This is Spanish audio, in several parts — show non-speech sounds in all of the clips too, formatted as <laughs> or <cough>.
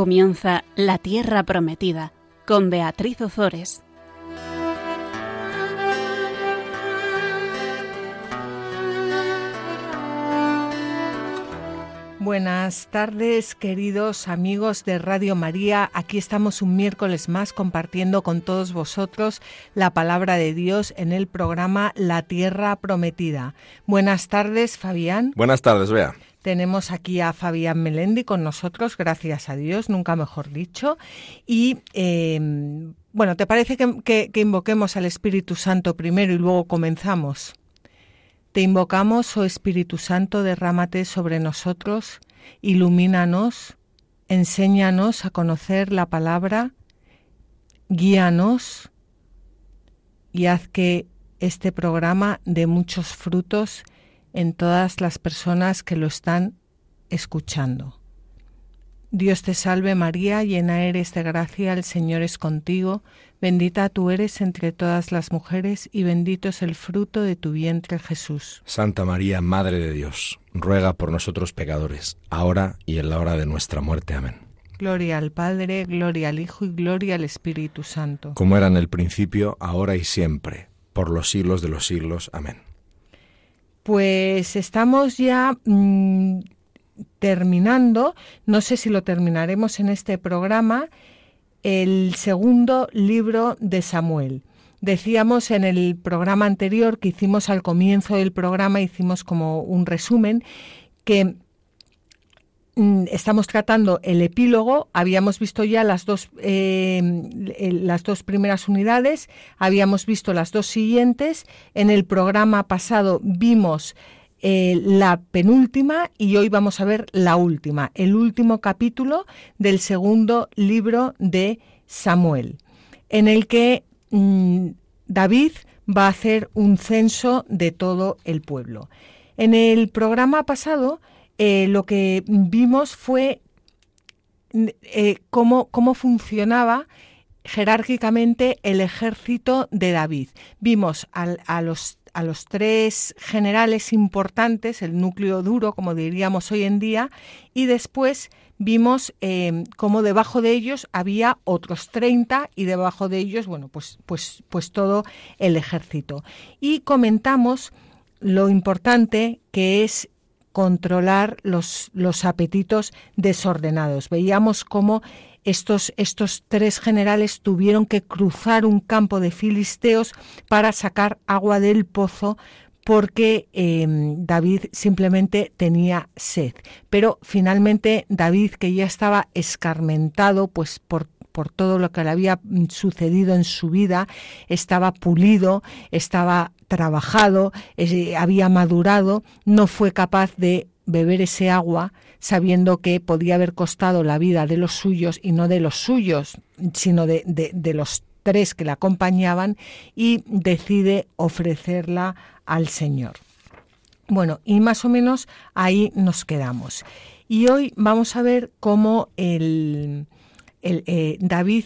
Comienza La Tierra Prometida con Beatriz Ozores. Buenas tardes, queridos amigos de Radio María. Aquí estamos un miércoles más compartiendo con todos vosotros la palabra de Dios en el programa La Tierra Prometida. Buenas tardes, Fabián. Buenas tardes, Bea. Tenemos aquí a Fabián Melendi con nosotros, gracias a Dios, nunca mejor dicho. Y em, bueno, ¿te parece que, que invoquemos al Espíritu Santo primero y luego comenzamos? Te invocamos, oh Espíritu Santo, derrámate sobre nosotros, ilumínanos, enséñanos a conocer la palabra, guíanos y haz que este programa dé muchos frutos en todas las personas que lo están escuchando. Dios te salve María, llena eres de gracia, el Señor es contigo, bendita tú eres entre todas las mujeres y bendito es el fruto de tu vientre Jesús. Santa María, Madre de Dios, ruega por nosotros pecadores, ahora y en la hora de nuestra muerte. Amén. Gloria al Padre, gloria al Hijo y gloria al Espíritu Santo. Como era en el principio, ahora y siempre, por los siglos de los siglos. Amén. Pues estamos ya mm, terminando, no sé si lo terminaremos en este programa, el segundo libro de Samuel. Decíamos en el programa anterior que hicimos al comienzo del programa, hicimos como un resumen, que estamos tratando el epílogo, habíamos visto ya las dos, eh, las dos primeras unidades, habíamos visto las dos siguientes, en el programa pasado vimos eh, la penúltima y hoy vamos a ver la última, el último capítulo del segundo libro de Samuel, en el que mm, David va a hacer un censo de todo el pueblo. En el programa pasado eh, lo que vimos fue eh, cómo, funcionaba jerárquicamente el ejército de David. Vimos a, los, a los tres generales importantes, el núcleo duro, como diríamos hoy en día, y después vimos eh, cómo debajo de ellos había otros 30 y debajo de ellos, bueno, pues, pues, pues todo el ejército. Y comentamos lo importante que es controlar los, los apetitos desordenados. Veíamos cómo estos, estos tres generales tuvieron que cruzar un campo de filisteos para sacar agua del pozo porque em, David simplemente tenía sed. Pero finalmente David, que ya estaba escarmentado pues por por todo lo que le había sucedido en su vida, estaba pulido, estaba trabajado, eh, había madurado, no fue capaz de beber ese agua sabiendo que podía haber costado la vida de los suyos y no de los suyos, sino de, de los tres que la acompañaban y decide ofrecerla al Señor. Bueno, y más o menos ahí nos quedamos. Y hoy vamos a ver cómo el, eh, David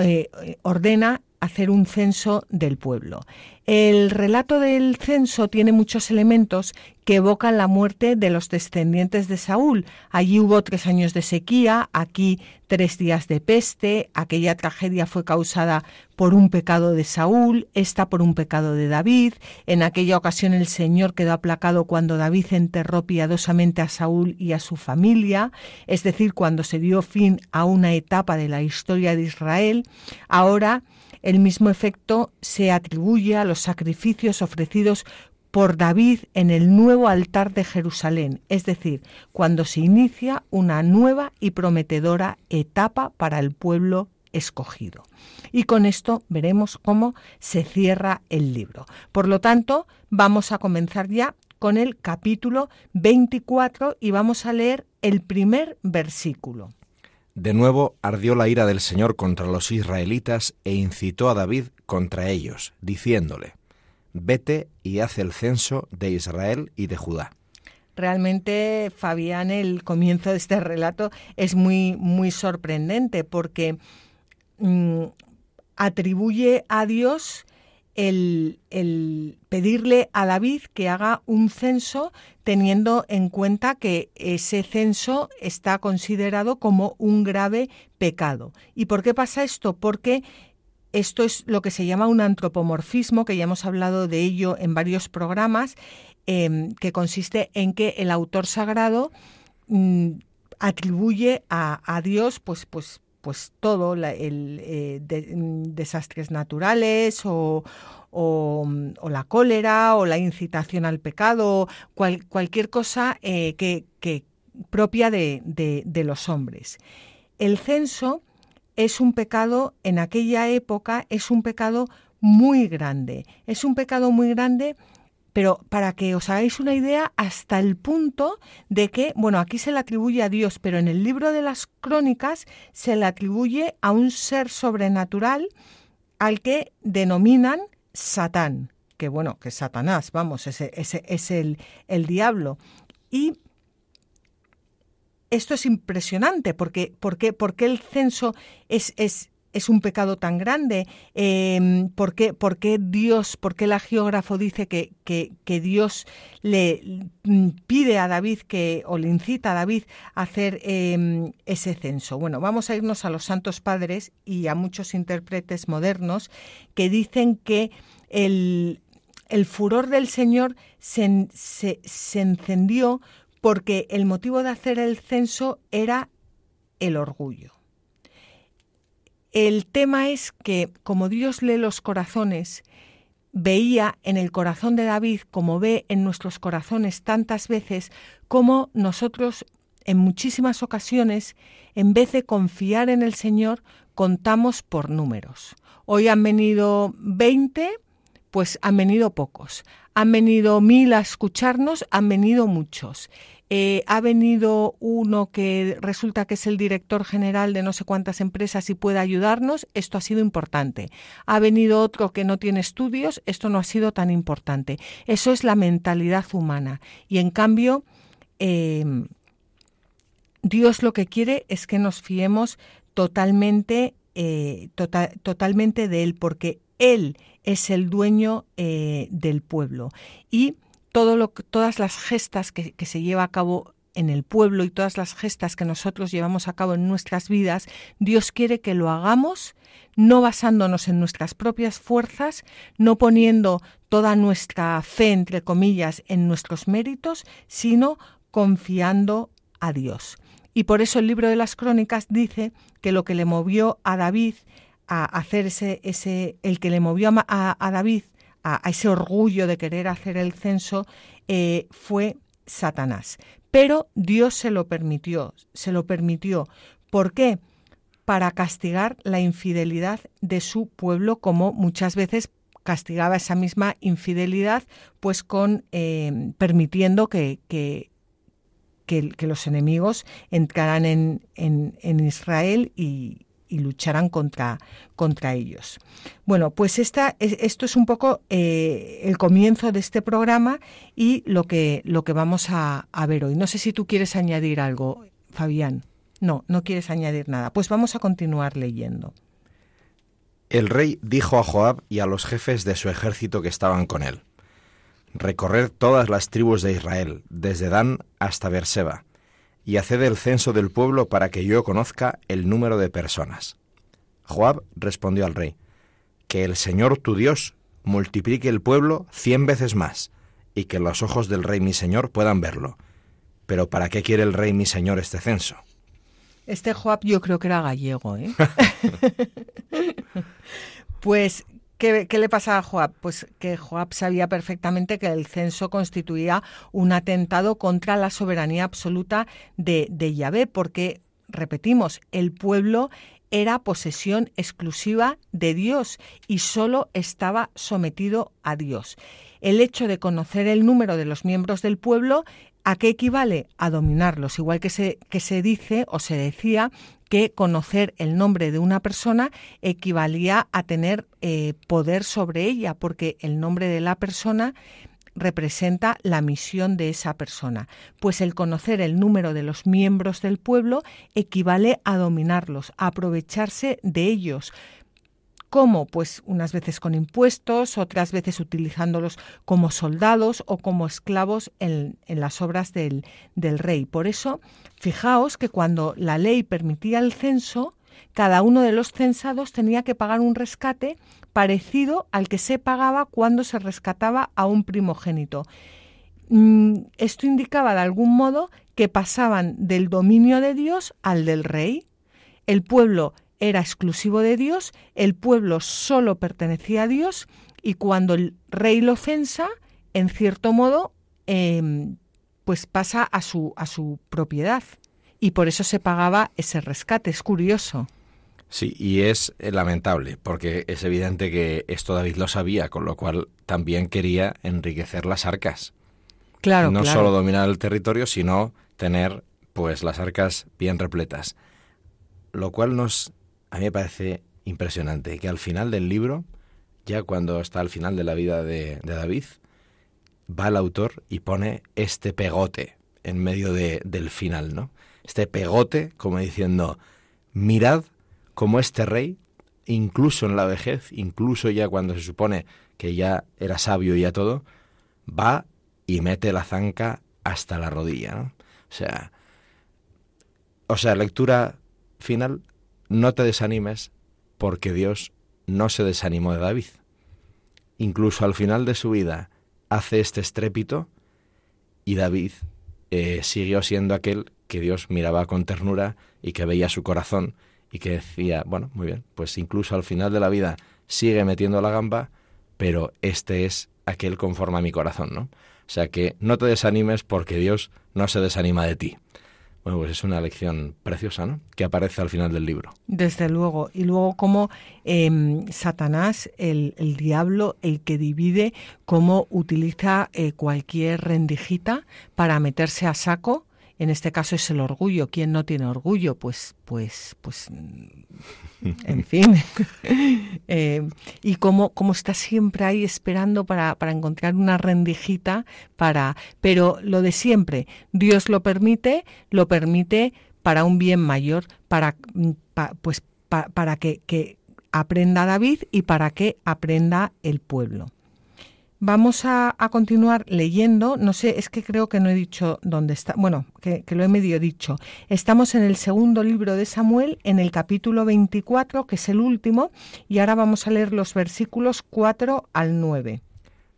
eh, ordena hacer un censo del pueblo. El relato del censo tiene muchos elementos que evocan la muerte de los descendientes de Saúl. Allí hubo tres años de sequía, aquí tres días de peste, aquella tragedia fue causada por un pecado de Saúl, esta por un pecado de David. En aquella ocasión el Señor quedó aplacado cuando David enterró piadosamente a Saúl y a su familia, es decir, cuando se dio fin a una etapa de la historia de Israel. Ahora el mismo efecto se atribuye a los sacrificios ofrecidos por David en el nuevo altar de Jerusalén, es decir, cuando se inicia una nueva y prometedora etapa para el pueblo escogido. Y con esto veremos cómo se cierra el libro. Por lo tanto, vamos a comenzar ya con el capítulo 24 y vamos a leer el primer versículo. De nuevo ardió la ira del Señor contra los israelitas e incitó a David contra ellos, diciéndole, Vete y haz el censo de Israel y de Judá. Realmente, Fabián, el comienzo de este relato es muy, muy sorprendente porque mm, atribuye a Dios el, pedirle a David que haga un censo teniendo en cuenta que ese censo está considerado como un grave pecado. ¿Y por qué pasa esto? Porque esto es lo que se llama un antropomorfismo, que ya hemos hablado de ello en varios programas, em, que consiste en que el autor sagrado mm, atribuye a, Dios pues, pues, pues todo, el, eh, mm, desastres naturales o, la cólera o la incitación al pecado, cualquier cosa eh, que, propia de, de, los hombres. El censo es un pecado, en aquella época, es un pecado muy grande. Es un pecado muy grande pero para que os hagáis una idea, hasta el punto de que, bueno, aquí se le atribuye a Dios, pero en el libro de las crónicas se le atribuye a un ser sobrenatural al que denominan Satán, que bueno, que Satanás, vamos, ese, ese es el, el diablo. Y esto es impresionante, porque, porque, porque el censo es, es, es un pecado tan grande? Eh, ¿por, qué, Dios, por qué el geógrafo dice que, que, Dios le mm, pide a David que, o le incita a David a hacer em, ese censo? Bueno, vamos a irnos a los santos padres y a muchos intérpretes modernos que dicen que el, furor del Señor se, se encendió porque el motivo de hacer el censo era el orgullo. El tema es que como Dios lee los corazones, veía en el corazón de David, como ve en nuestros corazones tantas veces, como nosotros en muchísimas ocasiones, en vez de confiar en el Señor, contamos por números. Hoy han venido 20, pues han venido pocos. Han venido mil a escucharnos, han venido muchos. Eh, ha venido uno que resulta que es el director general de no sé cuántas empresas y puede ayudarnos, esto ha sido importante. Ha venido otro que no tiene estudios, esto no ha sido tan importante. Eso es la mentalidad humana. Y en cambio, em, Dios lo que quiere es que nos fiemos totalmente, eh, tota-, totalmente de Él, porque Él es el dueño eh, del pueblo. Y todo lo, todas las gestas que, se lleva a cabo en el pueblo y todas las gestas que nosotros llevamos a cabo en nuestras vidas, Dios quiere que lo hagamos no basándonos en nuestras propias fuerzas, no poniendo toda nuestra fe, entre comillas, en nuestros méritos, sino confiando a Dios. Y por eso el libro de las crónicas dice que lo que le movió a David a hacer ese, ese el que le movió a, a David a, ese orgullo de querer hacer el censo eh, fue Satanás. Pero Dios se lo permitió, se lo permitió. ¿Por qué? Para castigar la infidelidad de su pueblo, como muchas veces castigaba esa misma infidelidad, pues con eh, permitiendo que, que, los enemigos entraran en, en, en Israel y, y lucharán contra, contra ellos. Bueno, pues esta, esto es un poco eh, el comienzo de este programa y lo que, lo que vamos a, a ver hoy. No sé si tú quieres añadir algo, Fabián. No, no quieres añadir nada. Pues vamos a continuar leyendo. El rey dijo a Joab y a los jefes de su ejército que estaban con él: Recorred todas las tribus de Israel, desde Dan hasta Berseba, y haced el censo del pueblo para que yo conozca el número de personas. Joab respondió al rey, que el Señor tu Dios multiplique el pueblo cien veces más, y que los ojos del rey mi señor puedan verlo. Pero ¿para qué quiere el rey mi señor este censo? Este Joab yo creo que era gallego, ¿eh? <laughs> <laughs> pues ¿Qué, le pasa a Joab? Pues que Joab sabía perfectamente que el censo constituía un atentado contra la soberanía absoluta de, de Yahvé, porque, repetimos, el pueblo era posesión exclusiva de Dios y solo estaba sometido a Dios. El hecho de conocer el número de los miembros del pueblo, ¿a qué equivale? A dominarlos, igual que se, que se dice o se decía que conocer el nombre de una persona equivalía a tener eh, poder sobre ella, porque el nombre de la persona representa la misión de esa persona, pues el conocer el número de los miembros del pueblo equivale a dominarlos, a aprovecharse de ellos, ¿Cómo? Pues unas veces con impuestos, otras veces utilizándolos como soldados o como esclavos en, las obras del, del rey. Por eso, fijaos que cuando la ley permitía el censo, cada uno de los censados tenía que pagar un rescate parecido al que se pagaba cuando se rescataba a un primogénito. Mm, esto indicaba de algún modo que pasaban del dominio de Dios al del rey. El pueblo era exclusivo de Dios, el pueblo solo pertenecía a Dios y cuando el rey lo censa, en cierto modo, em, pues pasa a su, a su propiedad. Y por eso se pagaba ese rescate. Es curioso. Sí, y es eh, lamentable, porque es evidente que esto David lo sabía, con lo cual también quería enriquecer las arcas. Claro, no solo dominar el territorio, sino tener pues las arcas bien repletas. Lo cual nos a mí me parece impresionante que al final del libro, ya cuando está al final de la vida de, David, va el autor y pone este pegote en medio de, del final, ¿no? Este pegote como diciendo, mirad cómo este rey, incluso en la vejez, incluso ya cuando se supone que ya era sabio y ya todo, va y mete la zanca hasta la rodilla, ¿no? O sea, o sea, lectura final no te desanimes porque Dios no se desanimó de David. Incluso al final de su vida hace este estrépito y David eh, siguió siendo aquel que Dios miraba con ternura y que veía su corazón y que decía, bueno, muy bien, pues incluso al final de la vida sigue metiendo la gamba, pero este es aquel conforme a mi corazón, ¿no? O sea que no te desanimes porque Dios no se desanima de ti. Bueno, pues es una lección preciosa, ¿no? Que aparece al final del libro. Desde luego. Y luego cómo em, Satanás, el, el, diablo, el que divide, cómo utiliza eh, cualquier rendijita para meterse a saco en este caso es el orgullo. ¿Quién no tiene orgullo? Pues, pues, pues, en fin. <laughs> Eh, y cómo, cómo, está siempre ahí esperando para, para, encontrar una rendijita para. Pero lo de siempre, Dios lo permite, lo permite para un bien mayor, para, mm, pues, para que, que aprenda David y para que aprenda el pueblo. Vamos a, continuar leyendo. No sé, es que creo que no he dicho dónde está. Bueno, que, lo he medio dicho. Estamos en el segundo libro de Samuel, en el capítulo 24, que es el último, y ahora vamos a leer los versículos 4 al 9.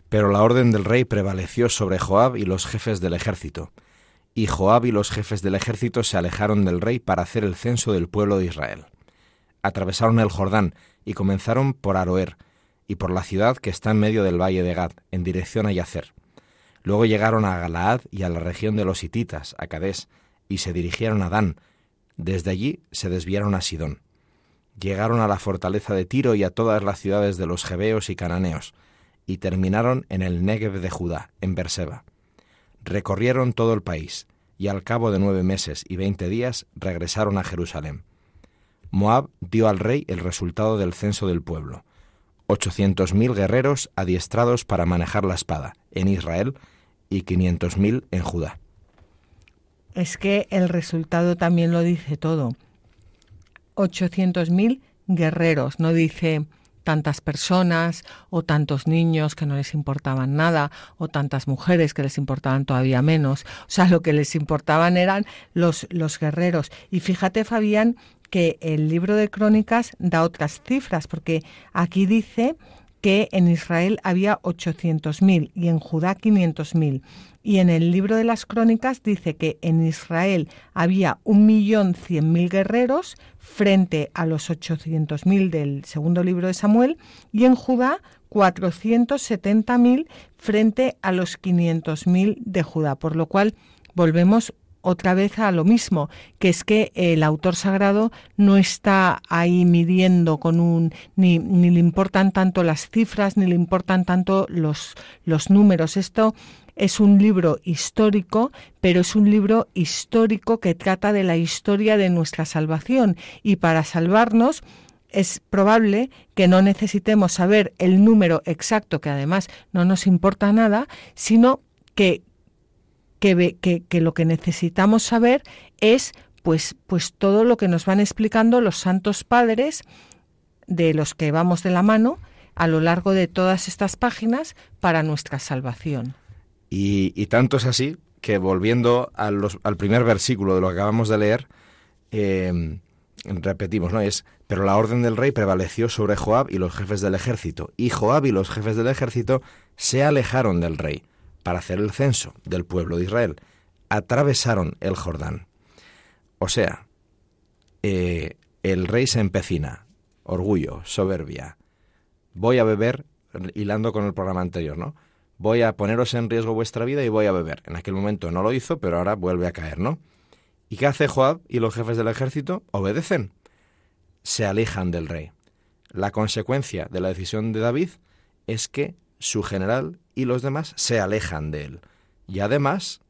Pero la orden del rey prevaleció sobre Joab y los jefes del ejército. Y Joab y los jefes del ejército se alejaron del rey para hacer el censo del pueblo de Israel. Atravesaron el Jordán y comenzaron por Aroer y por la ciudad que está en medio del valle de Gad, en dirección a Yacer. Luego llegaron a Galaad y a la región de los hititas, a Cadés, y se dirigieron a Dan. Desde allí se desviaron a Sidón. Llegaron a la fortaleza de Tiro y a todas las ciudades de los Jebeos y Cananeos, y terminaron en el Negev de Judá, en Berseba. Recorrieron todo el país, y al cabo de nueve meses y veinte días regresaron a Jerusalén. Moab dio al rey el resultado del censo del pueblo 800.000 guerreros adiestrados para manejar la espada en Israel y 500.000 en Judá. Es que el resultado también lo dice todo. 800.000 guerreros, no dice tantas personas o tantos niños que no les importaban nada o tantas mujeres que les importaban todavía menos. O sea, lo que les importaban eran los, los guerreros. Y fíjate, Fabián, que el libro de Crónicas da otras cifras, porque aquí dice que en Israel había 800.000 y en Judá 500.000. Y en el libro de las Crónicas dice que en Israel había 1.100.000 guerreros frente a los 800.000 del segundo libro de Samuel y en Judá 470.000 frente a los 500.000 de Judá, por lo cual volvemos otra vez a lo mismo, que es que el autor sagrado no está ahí midiendo con un ni, ni le importan tanto las cifras ni le importan tanto los, los números. Esto es un libro histórico, pero es un libro histórico que trata de la historia de nuestra salvación y para salvarnos es probable que no necesitemos saber el número exacto, que además no nos importa nada, sino que que, lo que necesitamos saber es pues, pues todo lo que nos van explicando los santos padres de los que vamos de la mano a lo largo de todas estas páginas para nuestra salvación. Y, tanto es así que volviendo al primer versículo de lo que acabamos de leer, em, repetimos, ¿no? Es, pero la orden del rey prevaleció sobre Joab y los jefes del ejército, y Joab y los jefes del ejército se alejaron del rey para hacer el censo del pueblo de Israel. Atravesaron el Jordán. O sea, eh, el rey se empecina, orgullo, soberbia. Voy a beber, hilando con el programa anterior, ¿no? Voy a poneros en riesgo vuestra vida y voy a beber. En aquel momento no lo hizo, pero ahora vuelve a caer, ¿no? ¿Y qué hace Joab y los jefes del ejército? Obedecen. Se alejan del rey. La consecuencia de la decisión de David es que su general y los demás se alejan de él. Y además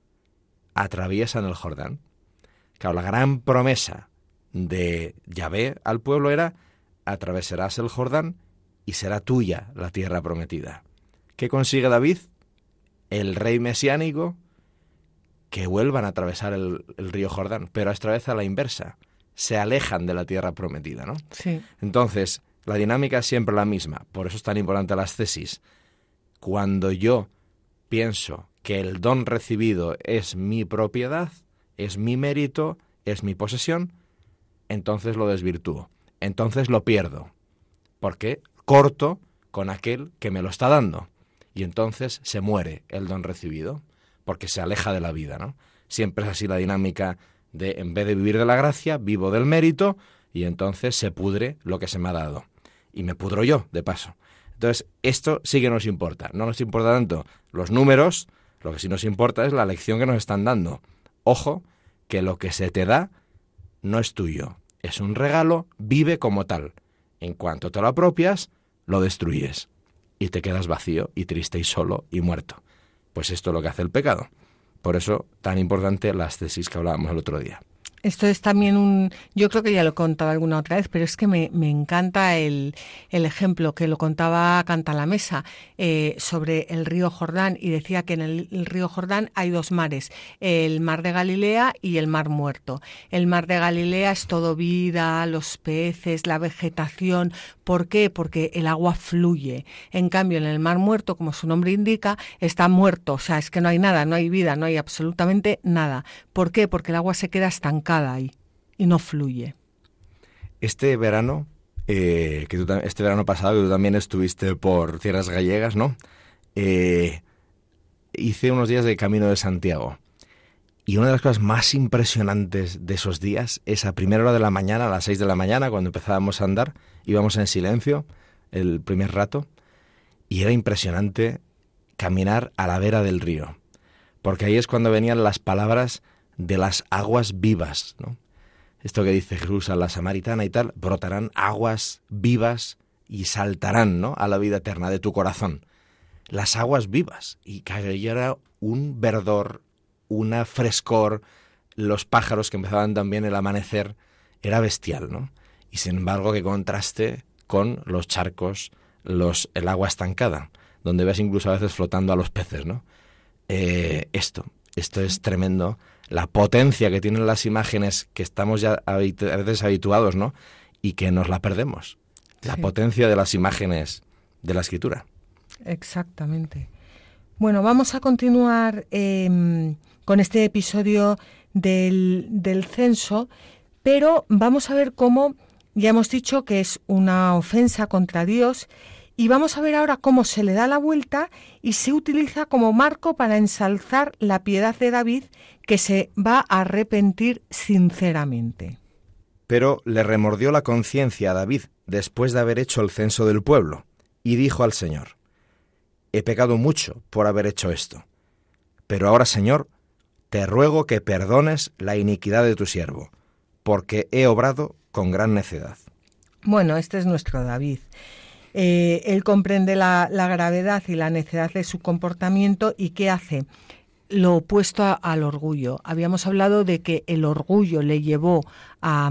atraviesan el Jordán. Claro, la gran promesa de Yahvé al pueblo era atravesarás el Jordán y será tuya la tierra prometida. ¿Qué consigue David? El rey mesiánico que vuelvan a atravesar el, río Jordán, pero esta vez a la inversa. Se alejan de la tierra prometida, ¿no? Sí. Entonces, la dinámica es siempre la misma. Por eso es tan importante las tesis. Cuando yo pienso que el don recibido es mi propiedad, es mi mérito, es mi posesión, entonces lo desvirtúo. Entonces lo pierdo. Porque corto con aquel que me lo está dando. Y entonces se muere el don recibido, porque se aleja de la vida, ¿no? Siempre es así la dinámica de, en vez de vivir de la gracia, vivo del mérito, y entonces se pudre lo que se me ha dado. Y me pudro yo, de paso. Entonces, esto sí que nos importa. No nos importa tanto los números, lo que sí nos importa es la lección que nos están dando. Ojo, que lo que se te da no es tuyo, es un regalo, vive como tal. En cuanto te lo apropias, lo destruyes y te quedas vacío y triste y solo y muerto. Pues esto es lo que hace el pecado. Por eso tan importante las tesis que hablábamos el otro día. Esto es también un, yo creo que ya lo he contado alguna otra vez, pero es que me, encanta el, ejemplo que lo contaba Canta la Mesa eh, sobre el río Jordán y decía que en el, río Jordán hay dos mares, el mar de Galilea y el mar muerto. El mar de Galilea es todo vida, los peces, la vegetación. ¿Por qué? Porque el agua fluye. En cambio, en el mar muerto, como su nombre indica, está muerto, o sea, es que no hay nada, no hay vida, no hay absolutamente nada. ¿Por qué? Porque el agua se queda estancada ahí y no fluye. Este verano, eh, que este verano pasado, que tú también estuviste por tierras gallegas, ¿no? Eh, hice unos días de Camino de Santiago. Y una de las cosas más impresionantes de esos días es a primera hora de la mañana, a las seis de la mañana, cuando empezábamos a andar, íbamos en silencio el primer rato, y era impresionante caminar a la vera del río, porque ahí es cuando venían las palabras de las aguas vivas, ¿no? Esto que dice Jesús a la samaritana y tal, brotarán aguas vivas y saltarán, ¿no? A la vida eterna de tu corazón. Las aguas vivas. Y cayera un verdor, una frescor, los pájaros que empezaban también el amanecer, era bestial, ¿no? Y sin embargo, que contraste con los charcos, los, el agua estancada, donde ves incluso a veces flotando a los peces, ¿no? Eh, esto, esto es tremendo la potencia que tienen las imágenes que estamos ya a veces habituados, ¿no? Y que nos la perdemos. La potencia de las imágenes de la escritura. Exactamente. Bueno, vamos a continuar em, con este episodio del, del censo, pero vamos a ver cómo, ya hemos dicho que es una ofensa contra Dios y vamos a ver ahora cómo se le da la vuelta y se utiliza como marco para ensalzar la piedad de David que se va a arrepentir sinceramente. Pero le remordió la conciencia a David después de haber hecho el censo del pueblo, y dijo al Señor, He pecado mucho por haber hecho esto, pero ahora, Señor, te ruego que perdones la iniquidad de tu siervo, porque he obrado con gran necedad. Bueno, este es nuestro David. Eh, él comprende la, gravedad y la necedad de su comportamiento y ¿qué hace? lo opuesto al orgullo. Habíamos hablado de que el orgullo le llevó a,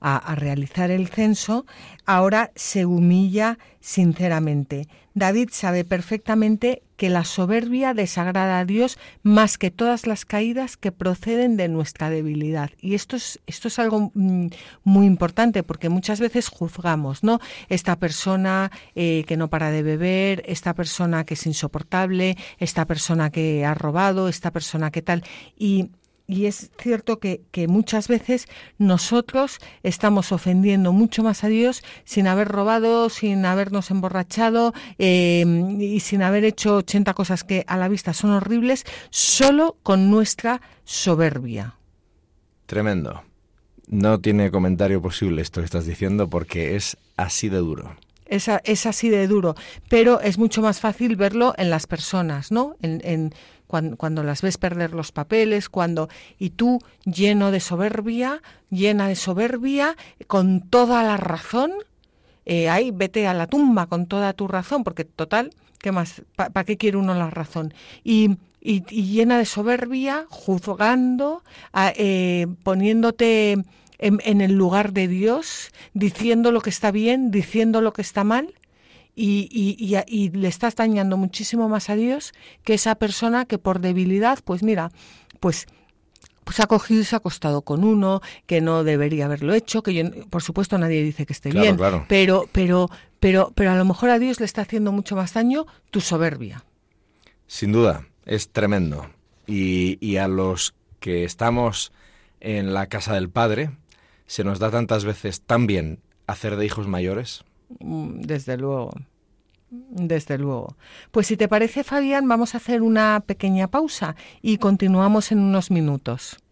a, realizar el censo, ahora se humilla sinceramente. David sabe perfectamente que la soberbia desagrada a Dios más que todas las caídas que proceden de nuestra debilidad. Y esto es, esto es algo mm, muy importante porque muchas veces juzgamos, ¿no? Esta persona eh, que no para de beber, esta persona que es insoportable, esta persona que ha robado, esta persona que tal. Y y es cierto que, muchas veces nosotros estamos ofendiendo mucho más a Dios sin haber robado, sin habernos emborrachado em, y sin haber hecho 80 cosas que a la vista son horribles, solo con nuestra soberbia. Tremendo. No tiene comentario posible esto que estás diciendo porque es así de duro. Es, es así de duro, pero es mucho más fácil verlo en las personas, ¿no? en cuando, las ves perder los papeles, cuando y tú lleno de soberbia, llena de soberbia, con toda la razón, eh, ahí vete a la tumba con toda tu razón, porque total, ¿qué más? ¿Para qué quiere uno la razón? Y, y, llena de soberbia, juzgando, eh, poniéndote en, el lugar de Dios, diciendo lo que está bien, diciendo lo que está mal, y, y, y, le estás dañando muchísimo más a Dios que esa persona que por debilidad, pues mira, pues pues ha cogido y se ha acostado con uno que no debería haberlo hecho, que yo, por supuesto nadie dice que esté bien, pero pero pero pero a lo mejor a Dios le está haciendo mucho más daño tu soberbia. Sin duda, es tremendo. Y, y a los que estamos en la casa del Padre, se nos da tantas veces tan bien hacer de hijos mayores. Mm, desde luego. Desde luego. Pues si te parece, Fabián, vamos a hacer una pequeña pausa y continuamos en unos minutos.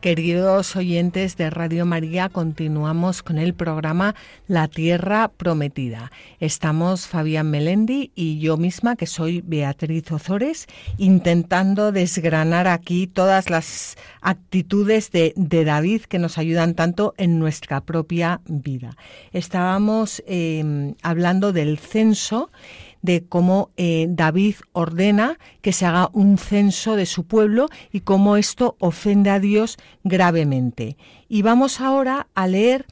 Queridos oyentes de Radio María, continuamos con el programa La Tierra Prometida. Estamos Fabián Melendi y yo misma, que soy Beatriz Ozores, intentando desgranar aquí todas las actitudes de, David que nos ayudan tanto en nuestra propia vida. Estábamos eh, hablando del censo de cómo eh, David ordena que se haga un censo de su pueblo y cómo esto ofende a Dios gravemente. Y vamos ahora a leer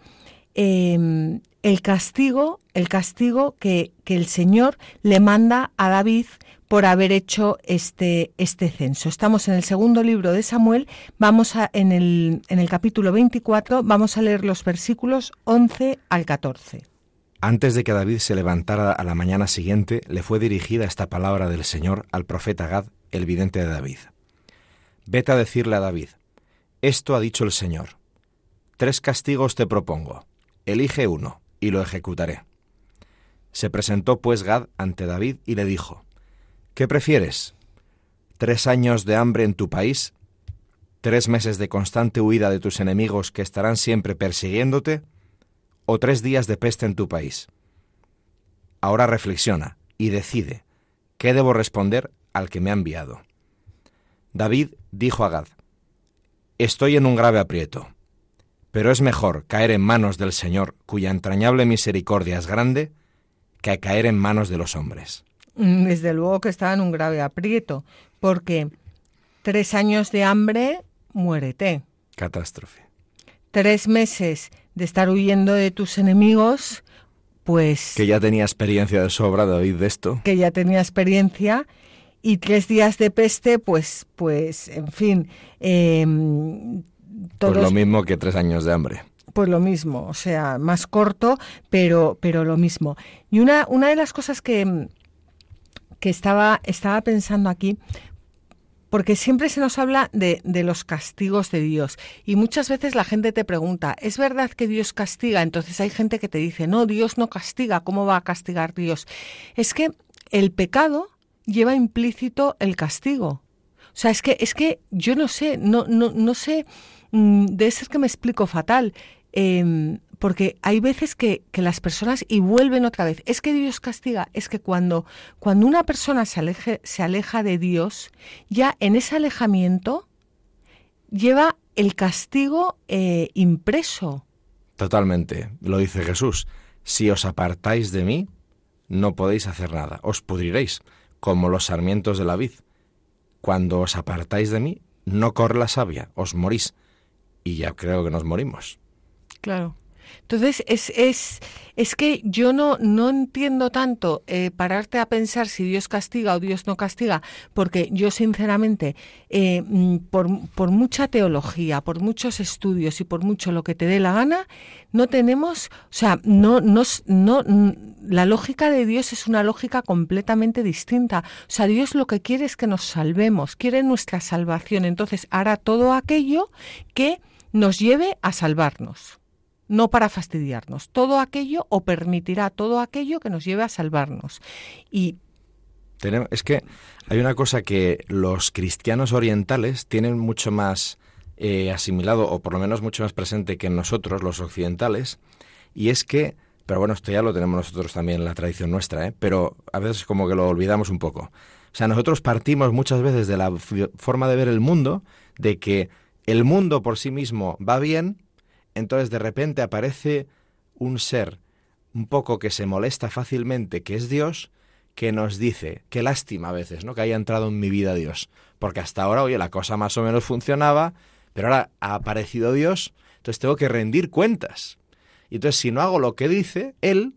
em, el castigo, el castigo que, que, el Señor le manda a David por haber hecho este, este censo. Estamos en el segundo libro de Samuel, vamos a, en, el, en el capítulo 24, vamos a leer los versículos 11 al 14. Antes de que David se levantara a la mañana siguiente, le fue dirigida esta palabra del Señor al profeta Gad, el vidente de David. Vete a decirle a David, esto ha dicho el Señor. Tres castigos te propongo. Elige uno, y lo ejecutaré. Se presentó pues Gad ante David y le dijo, ¿Qué prefieres? ¿Tres años de hambre en tu país? ¿Tres meses de constante huida de tus enemigos que estarán siempre persiguiéndote? O tres días de peste en tu país. Ahora reflexiona y decide qué debo responder al que me ha enviado. David dijo a Gad, Estoy en un grave aprieto, pero es mejor caer en manos del Señor, cuya entrañable misericordia es grande, que caer en manos de los hombres. Mm, desde luego que estaba en un grave aprieto, porque tres años de hambre, muérete. Catástrofe. Tres meses de estar huyendo de tus enemigos, pues... Que ya tenía experiencia de sobra, David, de esto. Que ya tenía experiencia. Y tres días de peste, pues, pues, en fin... Eh, Pues lo mismo que tres años de hambre. Pues lo mismo, o sea, más corto, pero, pero lo mismo. Y una, una de las cosas que, que estaba, estaba pensando aquí porque siempre se nos habla de, los castigos de Dios y muchas veces la gente te pregunta, ¿es verdad que Dios castiga? Entonces hay gente que te dice, no, Dios no castiga, ¿cómo va a castigar Dios? Es que el pecado lleva implícito el castigo. O sea, es que, es que yo no sé, no, no, no sé, mm, debe ser que me explico fatal. Eh, porque hay veces que, las personas y vuelven otra vez. Es que Dios castiga, es que cuando, cuando una persona se, aleje, se aleja de Dios, ya en ese alejamiento lleva el castigo eh, impreso. Totalmente, lo dice Jesús. Si os apartáis de mí, no podéis hacer nada, os pudriréis, como los sarmientos de la vid. Cuando os apartáis de mí, no corre la savia, os morís. Y ya creo que nos morimos. Claro. Entonces, es, es, es que yo no, no entiendo tanto eh, pararte a pensar si Dios castiga o Dios no castiga, porque yo sinceramente, eh, mm, por, por, mucha teología, por muchos estudios y por mucho lo que te dé la gana, no tenemos, o sea, no, no, no, la lógica de Dios es una lógica completamente distinta. O sea, Dios lo que quiere es que nos salvemos, quiere nuestra salvación. Entonces, hará todo aquello que nos lleve a salvarnos no para fastidiarnos. Todo aquello o permitirá todo aquello que nos lleve a salvarnos. Y es que hay una cosa que los cristianos orientales tienen mucho más eh, asimilado, o por lo menos mucho más presente que nosotros, los occidentales, y es que, pero bueno, esto ya lo tenemos nosotros también en la tradición nuestra, ¿eh? pero a veces como que lo olvidamos un poco. O sea, nosotros partimos muchas veces de la forma de ver el mundo, de que el mundo por sí mismo va bien, entonces de repente aparece un ser un poco que se molesta fácilmente, que es Dios, que nos dice, qué lástima a veces, ¿no? Que haya entrado en mi vida Dios. Porque hasta ahora, oye, la cosa más o menos funcionaba, pero ahora ha aparecido Dios, entonces tengo que rendir cuentas. Y entonces si no hago lo que dice Él,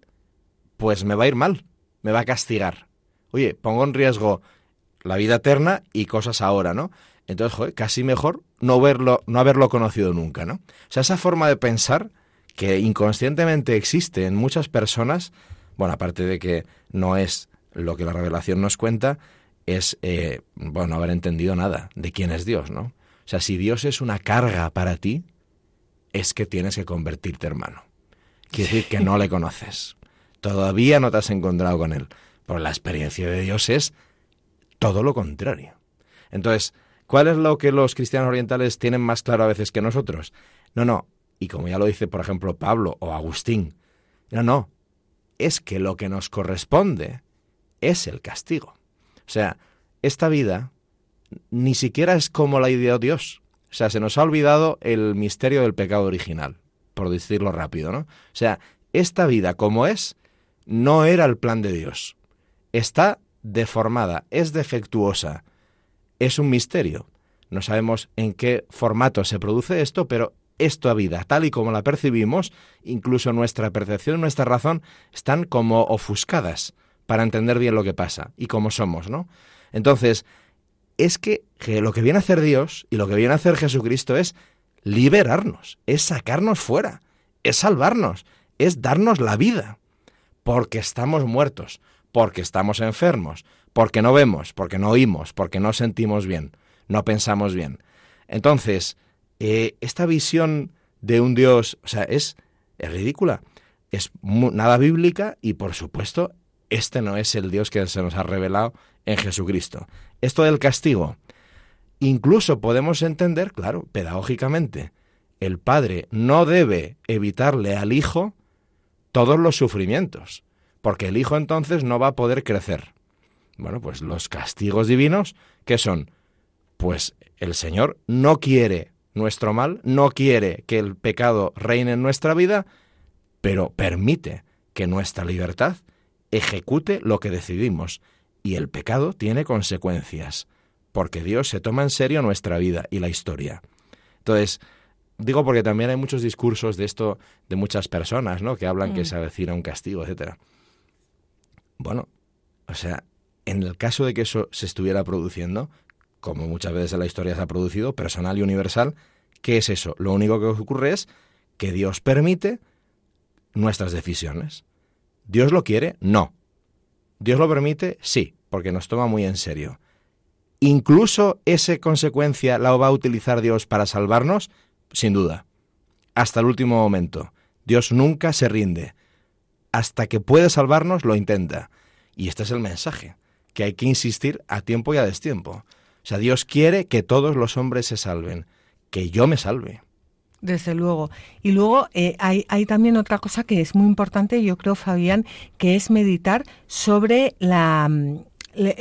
pues me va a ir mal, me va a castigar. Oye, pongo en riesgo la vida eterna y cosas ahora, ¿no? Entonces, joder, casi mejor no verlo, no haberlo conocido nunca, ¿no? O sea, esa forma de pensar que inconscientemente existe en muchas personas, bueno, aparte de que no es lo que la revelación nos cuenta, es, eh, bueno, no haber entendido nada de quién es Dios, ¿no? O sea, si Dios es una carga para ti, es que tienes que convertirte, hermano. Quiere decir que no le conoces. Todavía no te has encontrado con Él. Pero la experiencia de Dios es todo lo contrario. Entonces, ¿Cuál es lo que los cristianos orientales tienen más claro a veces que nosotros? No, no, y como ya lo dice, por ejemplo, Pablo o Agustín, no, no, es que lo que nos corresponde es el castigo. O sea, esta vida ni siquiera es como la ideó Dios. O sea, se nos ha olvidado el misterio del pecado original, por decirlo rápido, ¿no? O sea, esta vida como es, no era el plan de Dios. Está deformada, es defectuosa, es un misterio. No sabemos en qué formato se produce esto, pero esta vida, tal y como la percibimos, incluso nuestra percepción y nuestra razón están como ofuscadas para entender bien lo que pasa y cómo somos, ¿no? Entonces, es que, lo que viene a hacer Dios y lo que viene a hacer Jesucristo es liberarnos, es sacarnos fuera, es salvarnos, es darnos la vida, porque estamos muertos, porque estamos enfermos, porque no vemos, porque no oímos, porque no sentimos bien, no pensamos bien. Entonces, eh, esta visión de un Dios, o sea, es, es ridícula, es nada bíblica y por supuesto este no es el Dios que se nos ha revelado en Jesucristo. Esto del castigo, incluso podemos entender, claro, pedagógicamente, el padre no debe evitarle al hijo todos los sufrimientos, porque el hijo entonces no va a poder crecer. Bueno, pues los castigos divinos, ¿qué son? Pues el Señor no quiere nuestro mal, no quiere que el pecado reine en nuestra vida, pero permite que nuestra libertad ejecute lo que decidimos. Y el pecado tiene consecuencias, porque Dios se toma en serio nuestra vida y la historia. Entonces, digo porque también hay muchos discursos de esto de muchas personas, ¿no? Que hablan que mm. se avecina un castigo, etcétera. Bueno, o sea, en el caso de que eso se estuviera produciendo, como muchas veces en la historia se ha producido, personal y universal, ¿qué es eso? Lo único que ocurre es que Dios permite nuestras decisiones. ¿Dios lo quiere? No. ¿Dios lo permite? Sí, porque nos toma muy en serio. ¿Incluso esa consecuencia la va a utilizar Dios para salvarnos? Sin duda. Hasta el último momento. Dios nunca se rinde. Hasta que puede salvarnos, lo intenta. Y este es el mensaje, que hay que insistir a tiempo y a destiempo. O sea, Dios quiere que todos los hombres se salven, que yo me salve. Desde luego. Y luego eh, hay, hay, también otra cosa que es muy importante, yo creo, Fabián, que es meditar sobre la mm,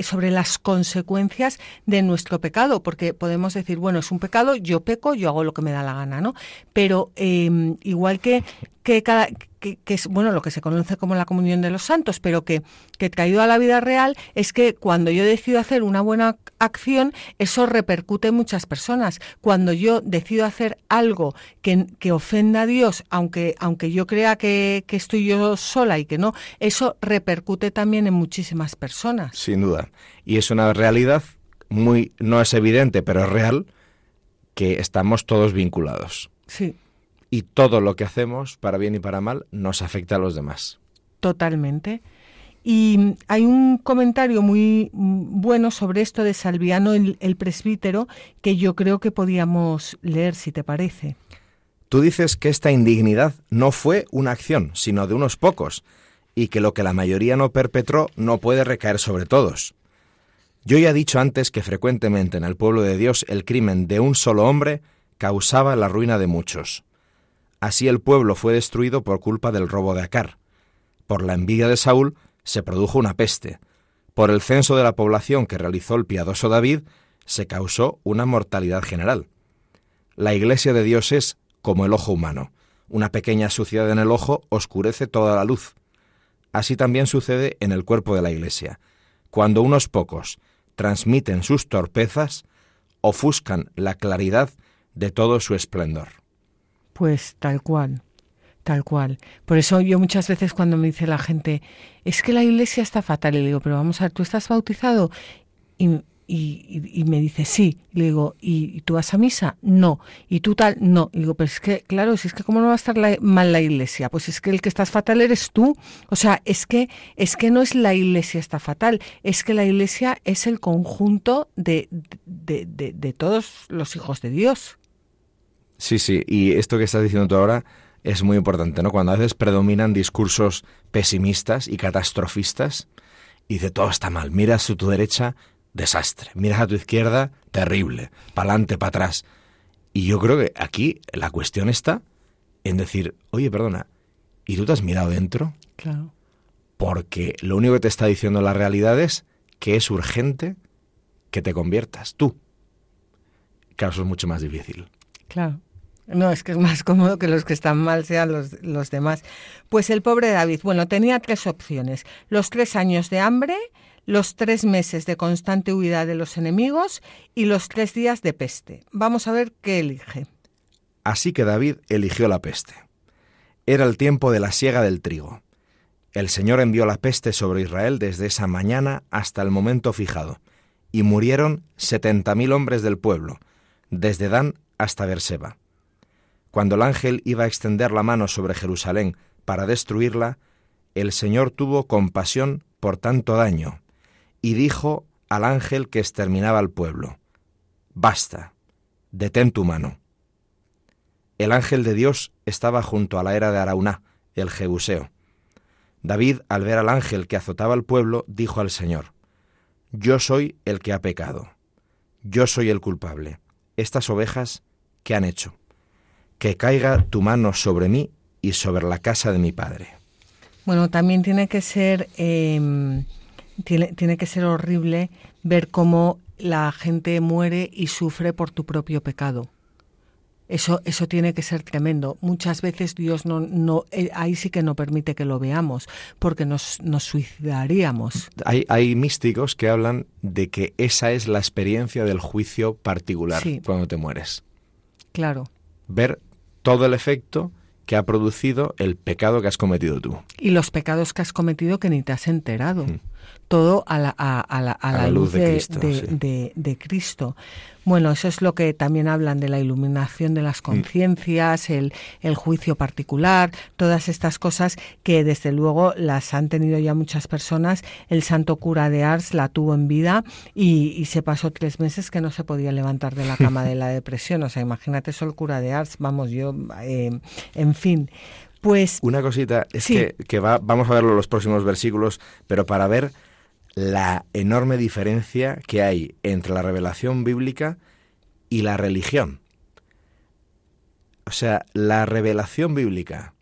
sobre las consecuencias de nuestro pecado, porque podemos decir, bueno, es un pecado, yo peco, yo hago lo que me da la gana, ¿no? Pero em, igual que, que cada, que, es bueno lo que se conoce como la comunión de los santos, pero que, que traído a la vida real es que cuando yo decido hacer una buena acción, eso repercute en muchas personas. Cuando yo decido hacer algo que, que ofenda a Dios, aunque, aunque yo crea que, que estoy yo sola y que no, eso repercute también en muchísimas personas. Sin duda. Y es una realidad muy, no es evidente, pero es real, que estamos todos vinculados. Sí y todo lo que hacemos, para bien y para mal, nos afecta a los demás. Totalmente. Y hay un comentario muy bueno sobre esto de Salviano, el, el, presbítero, que yo creo que podíamos leer, si te parece. Tú dices que esta indignidad no fue una acción, sino de unos pocos, y que lo que la mayoría no perpetró no puede recaer sobre todos. Yo ya he dicho antes que frecuentemente en el pueblo de Dios el crimen de un solo hombre causaba la ruina de muchos. Así el pueblo fue destruido por culpa del robo de Acar. Por la envidia de Saúl se produjo una peste. Por el censo de la población que realizó el piadoso David se causó una mortalidad general. La iglesia de Dios es como el ojo humano. Una pequeña suciedad en el ojo oscurece toda la luz. Así también sucede en el cuerpo de la iglesia. Cuando unos pocos transmiten sus torpezas, ofuscan la claridad de todo su esplendor. Pues tal cual, tal cual. Por eso yo muchas veces cuando me dice la gente, es que la iglesia está fatal, y le digo, pero vamos a ver, ¿tú estás bautizado? Y, y, me dice, sí. Le digo, ¿y, tú vas a misa? No. ¿Y tú tal? No. Y digo, pero es que, claro, si es que cómo no va a estar mal la iglesia, pues es que el que estás fatal eres tú. O sea, es que, es que no es la iglesia está fatal, es que la iglesia es el conjunto de, de, de todos los hijos de Dios. Sí, sí, y esto que estás diciendo tú ahora es muy importante, ¿no? Cuando a veces predominan discursos pesimistas y catastrofistas, y de todo está mal, miras a tu derecha, desastre. Miras a tu izquierda, terrible. Para adelante, para atrás. Y yo creo que aquí la cuestión está en decir, oye, perdona, ¿y tú te has mirado dentro? Claro. Porque lo único que te está diciendo la realidad es que es urgente que te conviertas tú. Claro, eso es mucho más difícil. Claro. No, es que es más cómodo que los que están mal sean los, los demás. Pues el pobre David, bueno, tenía tres opciones. Los tres años de hambre, los tres meses de constante huida de los enemigos y los tres días de peste. Vamos a ver qué elige. Así que David eligió la peste. Era el tiempo de la siega del trigo. El Señor envió la peste sobre Israel desde esa mañana hasta el momento fijado, y murieron setenta mil hombres del pueblo, desde Dan hasta Berseba. Cuando el ángel iba a extender la mano sobre Jerusalén para destruirla, el Señor tuvo compasión por tanto daño, y dijo al ángel que exterminaba al pueblo, Basta, detén tu mano. El ángel de Dios estaba junto a la era de Arauná, el Jebuseo. David, al ver al ángel que azotaba al pueblo, dijo al Señor, Yo soy el que ha pecado, yo soy el culpable. Estas ovejas, ¿qué han hecho? Que caiga tu mano sobre mí y sobre la casa de mi padre. Bueno, también tiene que ser eh, tiene, tiene que ser horrible ver cómo la gente muere y sufre por tu propio pecado. Eso, eso tiene que ser tremendo. Muchas veces Dios no, no eh, ahí sí que no permite que lo veamos, porque nos, nos suicidaríamos. Hay, hay místicos que hablan de que esa es la experiencia del juicio particular Sí. cuando te mueres. Claro. Ver todo el efecto que ha producido el pecado que has cometido tú. Y los pecados que has cometido que ni te has enterado. Mm. Todo a la, a, a la, a la luz de, Cristo, de- sí. de- de Cristo. Bueno, eso es lo que también hablan de la iluminación de Mm. las conciencias, el, el juicio particular, todas estas cosas que desde luego las han tenido ya muchas personas. El santo cura de Ars la tuvo en vida y, y se pasó tres meses que no se podía levantar de la cama de la <laughs> depresión. O sea, imagínate eso el cura de Ars, vamos, yo, eh, en fin. Pues Una cosita es Sí. que, que va- vamos a verlo en los próximos versículos, pero para ver la enorme diferencia que hay entre la revelación bíblica y la religión. O sea, la revelación bíblica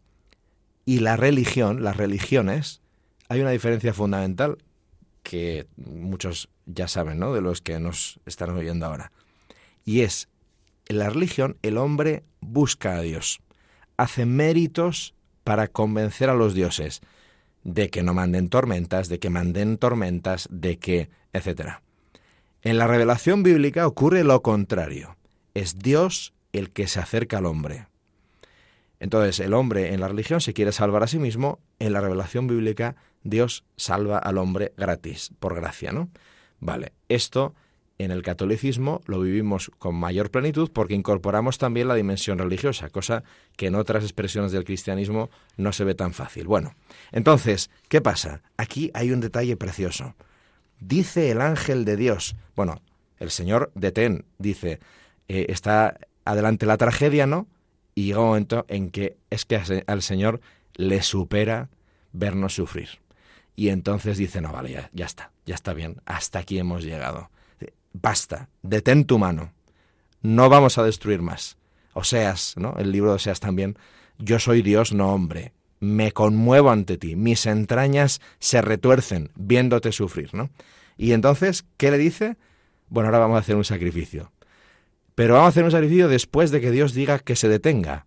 y la religión, las religiones, hay una diferencia fundamental que muchos ya saben, ¿no? De los que nos están oyendo ahora. Y es, en la religión el hombre busca a Dios, hace méritos para convencer a los dioses de que no manden tormentas, de que manden tormentas, de que, etcétera. En la revelación bíblica ocurre lo contrario. Es Dios el que se acerca al hombre. Entonces, el hombre en la religión se quiere salvar a sí mismo, en la revelación bíblica Dios salva al hombre gratis, por gracia, ¿no? Vale, esto en el catolicismo lo vivimos con mayor plenitud porque incorporamos también la dimensión religiosa, cosa que en otras expresiones del cristianismo no se ve tan fácil. Bueno, entonces, ¿qué pasa? Aquí hay un detalle precioso. Dice el ángel de Dios, bueno, el Señor detén, dice, eh, está adelante la tragedia, ¿no? Y llega un momento en que es que al Señor le supera vernos sufrir. Y entonces dice, no, vale, ya, ya está, ya está bien, hasta aquí hemos llegado. Basta, detén tu mano, no vamos a destruir más. Oseas, ¿no? El libro de Oseas también, yo soy Dios, no hombre, me conmuevo ante ti, mis entrañas se retuercen viéndote sufrir, ¿no? Y entonces, ¿qué le dice? Bueno, ahora vamos a hacer un sacrificio. Pero vamos a hacer un sacrificio después de que Dios diga que se detenga.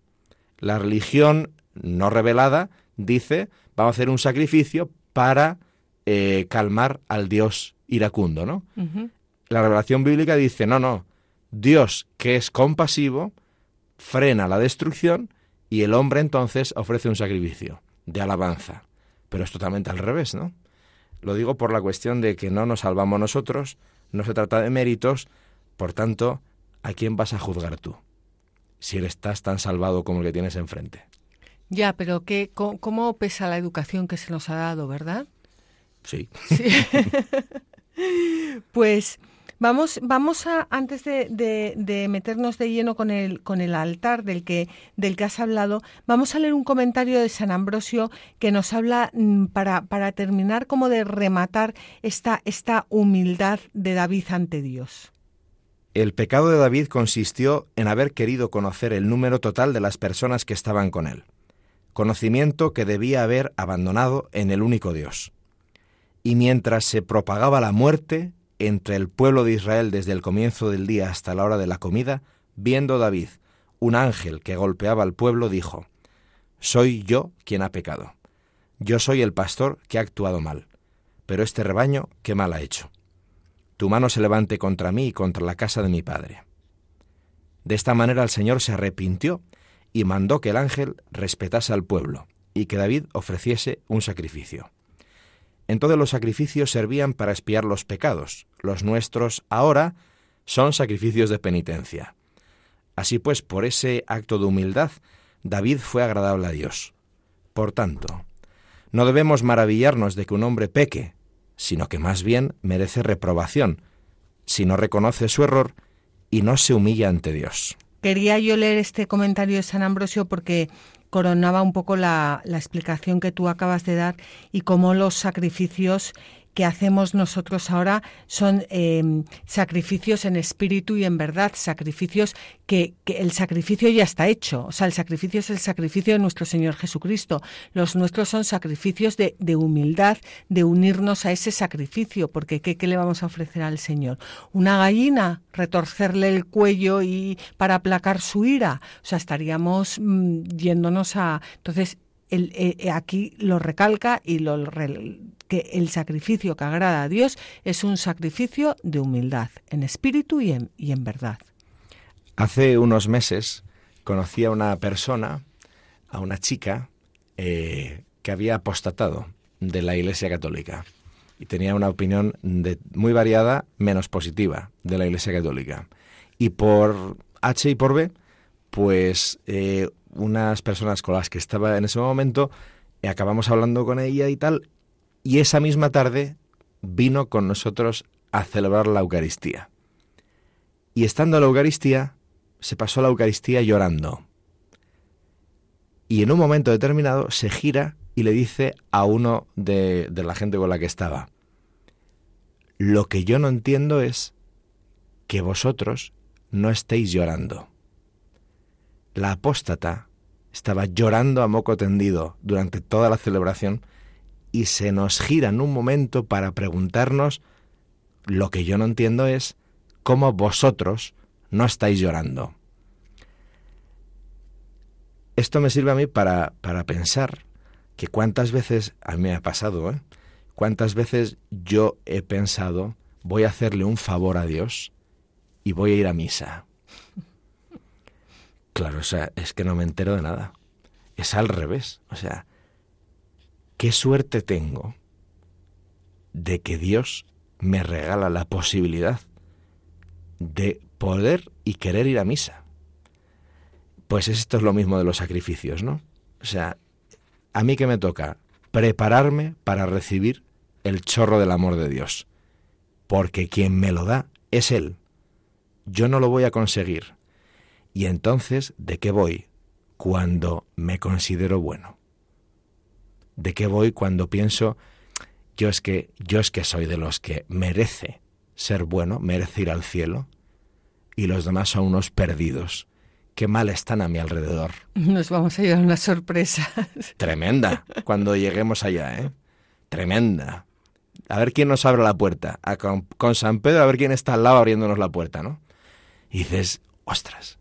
La religión no revelada dice, vamos a hacer un sacrificio para eh, calmar al Dios iracundo, ¿no? La revelación bíblica dice, no, no, Dios que es compasivo frena la destrucción y el hombre entonces ofrece un sacrificio de alabanza. Pero es totalmente al revés, ¿no? Lo digo por la cuestión de que no nos salvamos nosotros, no se trata de méritos, por tanto, ¿a quién vas a juzgar tú? Si eres estás tan salvado como el que tienes enfrente. Ya, pero ¿qué, cómo, cómo pesa la educación que se nos ha dado, verdad? Sí. Sí. <laughs> pues Vamos, vamos a, antes de, de, meternos de lleno con el, con el altar del que, del que has hablado, vamos a leer un comentario de San Ambrosio que nos habla mm, para, para terminar como de rematar esta, esta humildad de David ante Dios. El pecado de David consistió en haber querido conocer el número total de las personas que estaban con él, conocimiento que debía haber abandonado en el único Dios. Y mientras se propagaba la muerte, entre el pueblo de Israel desde el comienzo del día hasta la hora de la comida, viendo David un ángel que golpeaba al pueblo, dijo, Soy yo quien ha pecado. Yo soy el pastor que ha actuado mal. Pero este rebaño, ¿qué mal ha hecho? Tu mano se levante contra mí y contra la casa de mi padre. De esta manera el Señor se arrepintió y mandó que el ángel respetase al pueblo y que David ofreciese un sacrificio. Entonces los sacrificios servían para espiar los pecados. Los nuestros ahora son sacrificios de penitencia. Así pues, por ese acto de humildad, David fue agradable a Dios. Por tanto, no debemos maravillarnos de que un hombre peque, sino que más bien merece reprobación, si no reconoce su error y no se humilla ante Dios. Quería yo leer este comentario de San Ambrosio porque coronaba un poco la, la explicación que tú acabas de dar y cómo los sacrificios que hacemos nosotros ahora son em, sacrificios en espíritu y en verdad, sacrificios que, el sacrificio ya está hecho, o sea, el sacrificio es el sacrificio de nuestro Señor Jesucristo. Los nuestros son sacrificios de, de humildad, de unirnos a ese sacrificio, porque ¿qué, ¿qué, le vamos a ofrecer al Señor? ¿Una gallina? ¿Retorcerle el cuello y para aplacar su ira? O sea, estaríamos mm, yéndonos a... Entonces, el, eh, aquí lo recalca y lo que el sacrificio que agrada a Dios es un sacrificio de humildad, en espíritu y en, verdad. Hace unos meses conocí a una persona, a una chica, eh, que había apostatado de la Iglesia Católica y tenía una opinión muy variada, menos positiva, de la Iglesia Católica. Y por H y por B, pues eh, unas personas con las que estaba en ese momento, acabamos hablando con ella y tal, y esa misma tarde vino con nosotros a celebrar la Eucaristía. Y estando a la Eucaristía, se pasó la Eucaristía llorando. Y en un momento determinado se gira y le dice a uno de, de la gente con la que estaba, lo que yo no entiendo es que vosotros no estéis llorando. La apóstata estaba llorando a moco tendido durante toda la celebración y se nos gira en un momento para preguntarnos lo que yo no entiendo es cómo vosotros no estáis llorando. Esto me sirve a mí para, para pensar que cuántas veces, a mí me ha pasado, ¿eh? cuántas veces yo he pensado, voy a hacerle un favor a Dios y voy a ir a misa. Claro, o sea, es que no me entero de nada. Es al revés. O sea, qué suerte tengo de que Dios me regala la posibilidad de poder y querer ir a misa. Pues esto es lo mismo de los sacrificios, ¿no? O sea, a mí que me toca prepararme para recibir el chorro del amor de Dios, porque quien me lo da es Él. Yo no lo voy a conseguir. Y entonces, ¿de qué voy cuando me considero bueno? ¿De qué voy cuando pienso yo es que yo es que soy de los que merece ser bueno, merece ir al cielo y los demás son unos perdidos? Qué mal están a mi alrededor. <laughs> Nos vamos a llevar una sorpresa. Tremenda cuando lleguemos allá, ¿eh? Tremenda. A ver quién nos abre la puerta. con, con San Pedro a ver quién está al lado abriéndonos la puerta, ¿no? Y dices, ostras,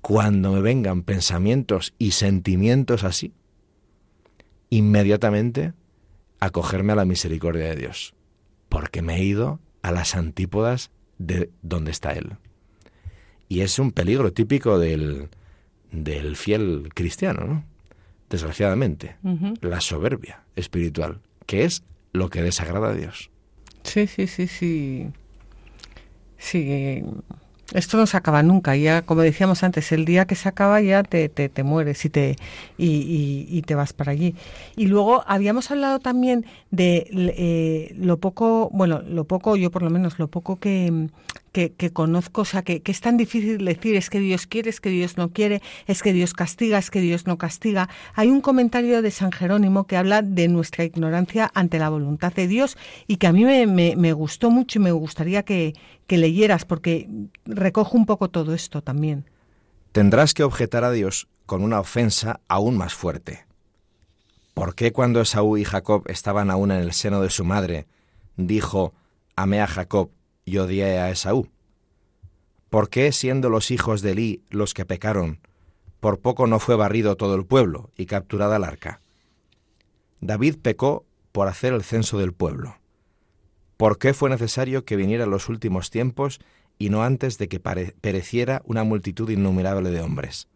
cuando me vengan pensamientos y sentimientos así, inmediatamente acogerme a la misericordia de Dios, porque me he ido a las antípodas de donde está Él. Y es un peligro típico del, del fiel cristiano, ¿no? Desgraciadamente, la soberbia espiritual, que es lo que desagrada a Dios. Sí, sí, sí, sí. Sí. Esto no se acaba nunca, ya como decíamos antes, el día que se acaba ya te, te, te mueres y te, y, y, te vas para allí. Y luego habíamos hablado también de eh, lo poco, bueno, lo poco, yo por lo menos, lo poco que, que, conozco, o sea, que, que, es tan difícil decir es que Dios quiere, es que Dios no quiere, es que Dios castiga, es que Dios no castiga. Hay un comentario de San Jerónimo que habla de nuestra ignorancia ante la voluntad de Dios y que a mí me, me, me gustó mucho y me gustaría que, que leyeras, porque recojo un poco todo esto también. Tendrás que objetar a Dios con una ofensa aún más fuerte. ¿Por qué cuando Esaú y Jacob estaban aún en el seno de su madre, dijo, amé a Jacob y odié a Esaú? ¿Por qué, siendo los hijos de Elí los que pecaron, por poco no fue barrido todo el pueblo y capturada el arca? David pecó por hacer el censo del pueblo. ¿Por qué fue necesario que vinieran los últimos tiempos y no antes de que pereciera una multitud innumerable de hombres?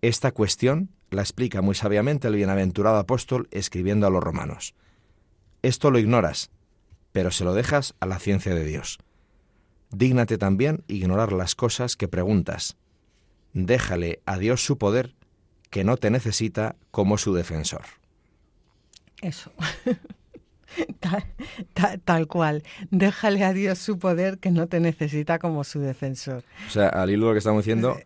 Esta cuestión la explica muy sabiamente el bienaventurado apóstol escribiendo a los romanos. Esto lo ignoras, pero se lo dejas a la ciencia de Dios. Dígnate también ignorar las cosas que preguntas. Déjale a Dios su poder, que no te necesita como su defensor. Eso. <laughs> Tal, cual. Déjale a Dios su poder que no te necesita como su defensor. O sea, al hilo lo que estamos diciendo,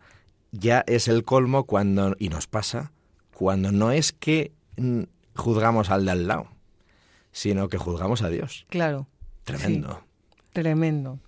ya es el colmo cuando, y nos pasa, cuando no es que mm, juzgamos al de al lado, sino que juzgamos a Dios. Claro. Tremendo. tremendo.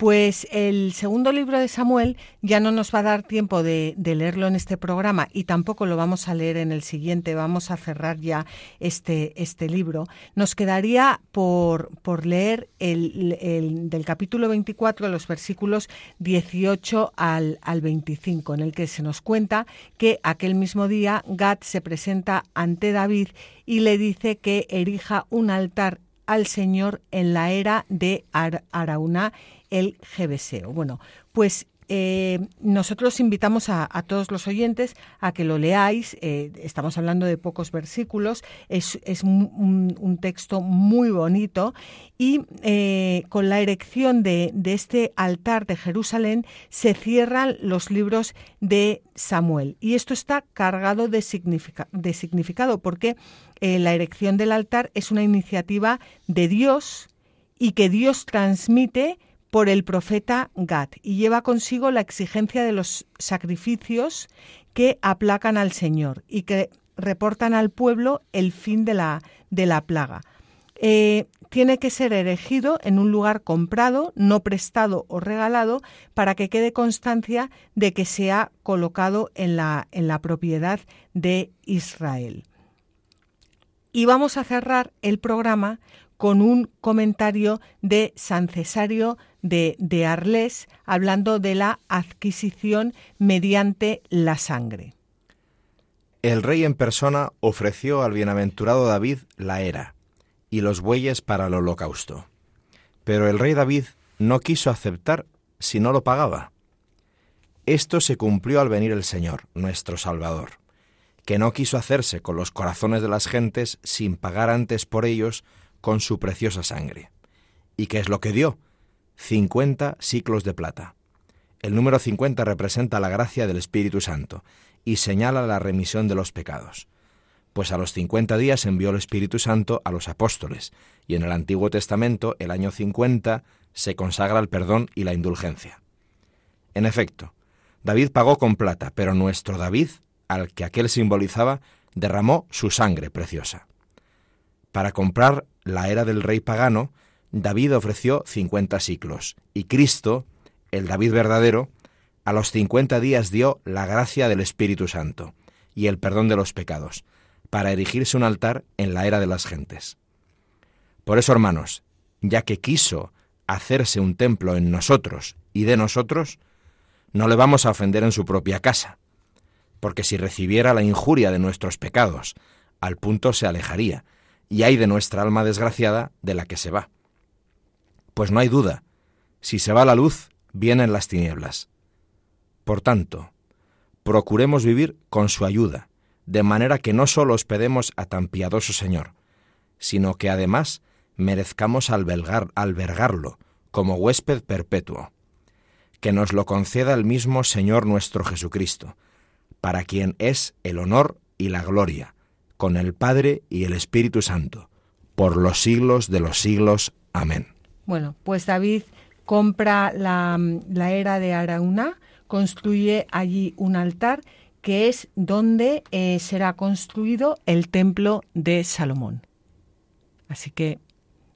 Pues el segundo libro de Samuel ya no nos va a dar tiempo de, leerlo en este programa y tampoco lo vamos a leer en el siguiente. Vamos a cerrar ya este, este libro. Nos quedaría por, por leer el, del capítulo 24, los versículos 18 al, al 25, en el que se nos cuenta que aquel mismo día Gad se presenta ante David y le dice que erija un altar al Señor en la era de Arauna el GBSEO. Bueno, pues eh, nosotros invitamos a, todos los oyentes a que lo leáis. Eh, estamos hablando de pocos versículos. Es, un, texto muy bonito. Y eh, con la erección de, este altar de Jerusalén se cierran los libros de Samuel. Y esto está cargado de, de significado porque la erección del altar es una iniciativa de Dios y que Dios transmite por el profeta Gad y lleva consigo la exigencia de los sacrificios que aplacan al Señor y que reportan al pueblo el fin de la, de la plaga. Eh, tiene que ser erigido en un lugar comprado, no prestado o regalado, para que quede constancia de que se ha colocado en la, en la propiedad de Israel. Y vamos a cerrar el programa con un comentario de San Cesario de, de Arles hablando de la adquisición mediante la sangre. El rey en persona ofreció al bienaventurado David la era y los bueyes para el holocausto. Pero el rey David no quiso aceptar si no lo pagaba. Esto se cumplió al venir el Señor, nuestro Salvador, que no quiso hacerse con los corazones de las gentes sin pagar antes por ellos con su preciosa sangre. ¿Y qué es lo que dio? 50 ciclos de plata. El número 50 representa la gracia del Espíritu Santo y señala la remisión de los pecados. Pues a los 50 días envió el Espíritu Santo a los apóstoles, y en el Antiguo Testamento, el año 50, se consagra el perdón y la indulgencia. En efecto, David pagó con plata, pero nuestro David, al que aquel simbolizaba, derramó su sangre preciosa. Para comprar la era del rey pagano, David ofreció 50 ciclos, y Cristo, el David verdadero, a los 50 días dio la gracia del Espíritu Santo y el perdón de los pecados, para erigirse un altar en la era de las gentes. Por eso, hermanos, ya que quiso hacerse un templo en nosotros y de nosotros, no le vamos a ofender en su propia casa, porque si recibiera la injuria de nuestros pecados, al punto se alejaría, y hay de nuestra alma desgraciada de la que se va. Pues no hay duda, si se va la luz, vienen las tinieblas. Por tanto, procuremos vivir con su ayuda, de manera que no sólo hospedemos a tan piadoso Señor, sino que además merezcamos albergar, albergarlo como huésped perpetuo. que nos lo conceda el mismo Señor nuestro Jesucristo, para quien es el honor y la gloria, con el Padre y el Espíritu Santo, por los siglos de los siglos. Amén. Bueno, pues David compra la, la era de Araúna, construye allí un altar que es donde eh, será construido el templo de Salomón. Así que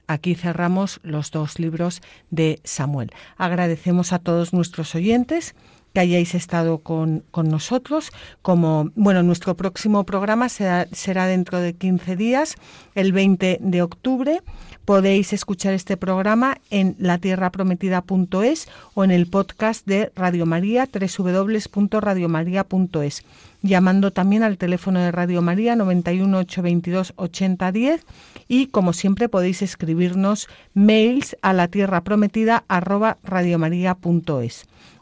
aquí cerramos los dos libros de Samuel. Agradecemos a todos nuestros oyentes que hayáis estado con, con nosotros. Como, bueno, nuestro próximo programa será, será dentro de 15 días, el 20 de octubre. Podéis escuchar este programa en latierraprometida.es o en el podcast de Radio María, www.radiomaria.es, llamando también al teléfono de Radio María 91 822 8010 y como siempre podéis escribirnos mails a latierraprometida@radiomaria.es.